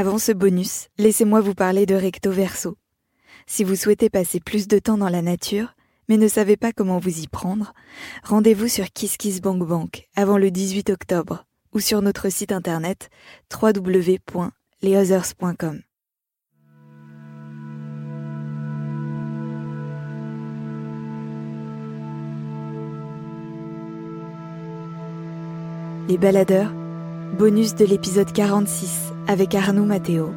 Avant ce bonus, laissez-moi vous parler de Recto Verso. Si vous souhaitez passer plus de temps dans la nature, mais ne savez pas comment vous y prendre, rendez-vous sur KissKissBankBank avant le 18 octobre ou sur notre site internet www.leothers.com. Les baladeurs, bonus de l'épisode 46 avec Arnaud Matteo.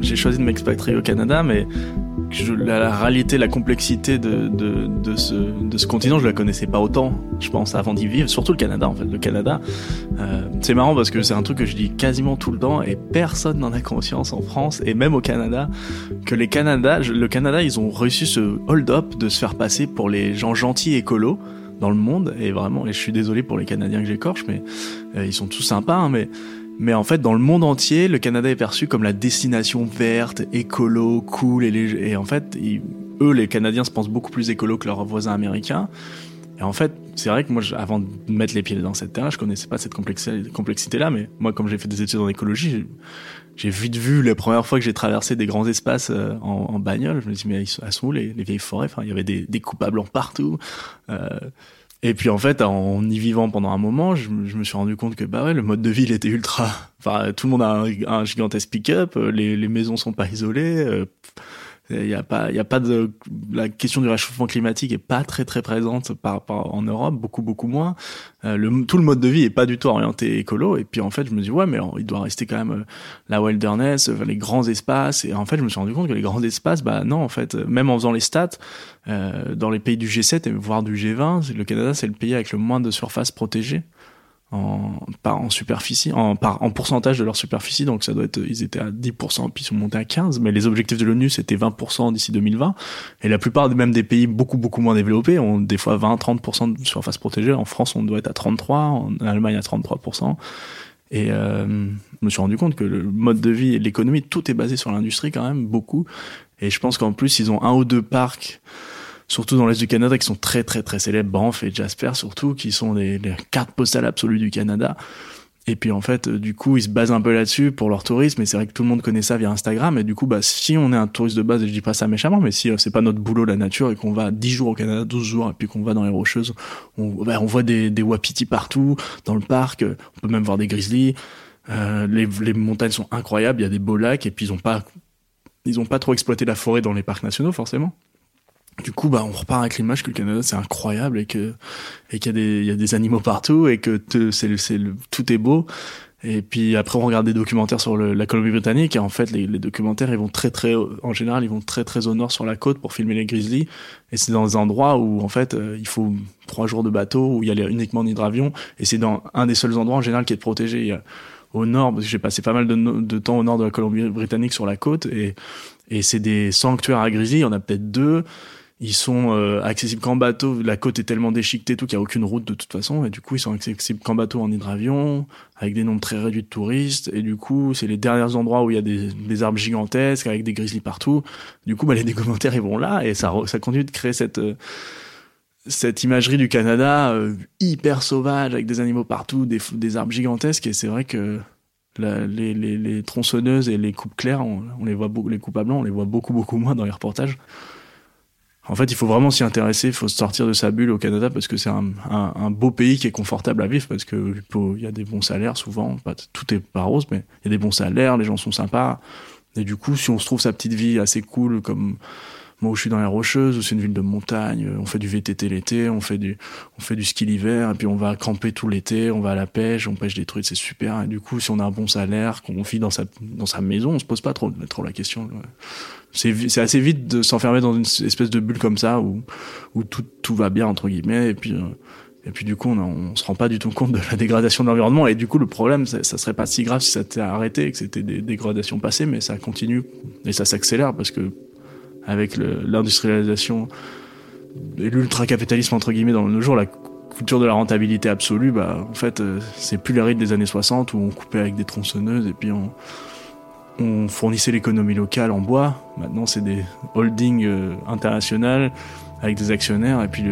J'ai choisi de m'expatrier au Canada, mais je, la, la, réalité, la complexité de, de, de, ce, de ce continent, je la connaissais pas autant, je pense, avant d'y vivre. Surtout le Canada, en fait. Le Canada, euh, c'est marrant parce que c'est un truc que je dis quasiment tout le temps et personne n'en a conscience en France et même au Canada que les Canada, le Canada, ils ont réussi ce hold-up de se faire passer pour les gens gentils écolos dans le monde et vraiment, et je suis désolé pour les Canadiens que j'écorche, mais euh, ils sont tous sympas, hein, mais mais en fait, dans le monde entier, le Canada est perçu comme la destination verte, écolo, cool et, et en fait, eux, les Canadiens se pensent beaucoup plus écolo que leurs voisins américains. Et en fait, c'est vrai que moi, avant de mettre les pieds dans cette terre, je connaissais pas cette complexité-là, mais moi, comme j'ai fait des études en écologie, j'ai vite vu la première fois que j'ai traversé des grands espaces euh, en, en, bagnole, je me dis mais elles sont où les, les vieilles forêts? Enfin, il y avait des, à blanc partout. Euh, et puis en fait, en y vivant pendant un moment, je, me suis rendu compte que bah ouais, le mode de vie était ultra. Enfin, tout le monde a un, gigantesque pick-up, les, les maisons sont pas isolées. Euh, il y a pas, il y a pas de la question du réchauffement climatique est pas très très présente par, par en Europe, beaucoup beaucoup moins. Euh, le, tout le mode de vie est pas du tout orienté écolo. Et puis en fait, je me dis ouais, mais il doit rester quand même euh, la wilderness, les grands espaces. Et en fait, je me suis rendu compte que les grands espaces, bah non, en fait, même en faisant les stats, euh, dans les pays du G7 et voire du G20, le Canada c'est le pays avec le moins de surface protégée en, par, en superficie, en, par, en pourcentage de leur superficie. Donc ça doit être, ils étaient à 10%, puis ils sont montés à 15. Mais les objectifs de l'ONU, c'était 20% d'ici 2020. Et la plupart même des pays beaucoup, beaucoup moins développés ont des fois 20, 30% de surface protégée. En France, on doit être à 33%, en Allemagne à 33%. Et euh, je me suis rendu compte que le mode de vie et l'économie, tout est basé sur l'industrie quand même, beaucoup. Et je pense qu'en plus, ils ont un ou deux parcs surtout dans l'Est du Canada, qui sont très très très célèbres, Banff et Jasper surtout, qui sont les, les cartes postales absolues du Canada. Et puis en fait, du coup, ils se basent un peu là-dessus pour leur tourisme. Et c'est vrai que tout le monde connaît ça via Instagram. Et du coup, bah, si on est un touriste de base, et je dis pas ça méchamment, mais si euh, c'est pas notre boulot la nature et qu'on va 10 jours au Canada, 12 jours, et puis qu'on va dans les Rocheuses, on, bah, on voit des, des wapitis partout, dans le parc. On peut même voir des grizzlies. Euh, les, les montagnes sont incroyables. Il y a des beaux lacs. Et puis ils ont pas, ils ont pas trop exploité la forêt dans les parcs nationaux, forcément du coup, bah, on repart avec l'image que le Canada c'est incroyable et que et qu'il y a des il y a des animaux partout et que c'est c'est tout est beau. Et puis après, on regarde des documentaires sur le, la Colombie-Britannique et en fait, les, les, documentaires, ils vont très très, en général, ils vont très très au nord sur la côte pour filmer les grizzlies. Et c'est dans des endroits où en fait, euh, il faut trois jours de bateau où il y a uniquement en hydravion. Et c'est dans un des seuls endroits en général qui est protégé. Il y a, au nord, parce que j'ai passé pas mal de, de, temps au nord de la Colombie-Britannique sur la côte et et c'est des sanctuaires à grizzlies. Il y en a peut-être deux. Ils sont euh, accessibles qu'en bateau. La côte est tellement déchiquetée, tout qu'il n'y a aucune route de toute façon. Et du coup, ils sont accessibles qu'en bateau, en hydravion, avec des nombres très réduits de touristes. Et du coup, c'est les derniers endroits où il y a des, arbres gigantesques, avec des grizzlies partout. Du coup, bah, les commentaires, ils vont là. Et ça, ça continue de créer cette... Euh, cette imagerie du Canada euh, hyper sauvage avec des animaux partout, des, des arbres gigantesques et c'est vrai que la, les, les, les, tronçonneuses et les coupes claires, on, on, les voit beaucoup, les coupes à blanc, on les voit beaucoup beaucoup moins dans les reportages. En fait, il faut vraiment s'y intéresser, il faut sortir de sa bulle au Canada parce que c'est un, beau pays qui est confortable à vivre parce que il y a des bons salaires souvent, tout est pas rose, mais il y a des bons salaires, les gens sont sympas. Et du coup, si on se trouve sa petite vie assez cool comme moi où je suis dans les Rocheuses, où c'est une ville de montagne, on fait du VTT l'été, on fait du, on fait du ski l'hiver, et puis on va camper tout l'été, on va à la pêche, on pêche des trucs, c'est super. Et du coup, si on a un bon salaire, qu'on vit dans sa, dans sa maison, on se pose pas trop, trop la question. C'est, c'est assez vite de s'enfermer dans une espèce de bulle comme ça, où, où tout, tout va bien, entre guillemets, et puis, euh, et puis du coup, on, on, se rend pas du tout compte de la dégradation de l'environnement. Et du coup, le problème, ça, ça serait pas si grave si ça t'était arrêté, que c'était des dégradations passées, mais ça continue et ça s'accélère parce que avec l'industrialisation et l'ultra-capitalisme entre guillemets dans nos jours, la culture de la rentabilité absolue, bah en fait euh, c'est plus les rythme des années 60 où on coupait avec des tronçonneuses et puis on, fournissait l'économie locale en bois. Maintenant c'est des holdings euh, internationales avec des actionnaires et puis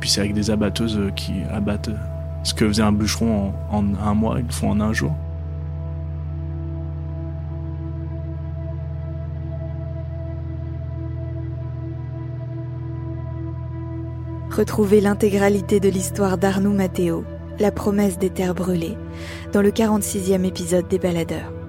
puis c'est avec des abatteuses qui abattent ce que faisait un bûcheron en, en un mois, ils le font en un jour. Retrouvez l'intégralité de l'histoire d'Arnaud Matteo, La promesse des terres brûlées, dans le 46e épisode des Baladeurs.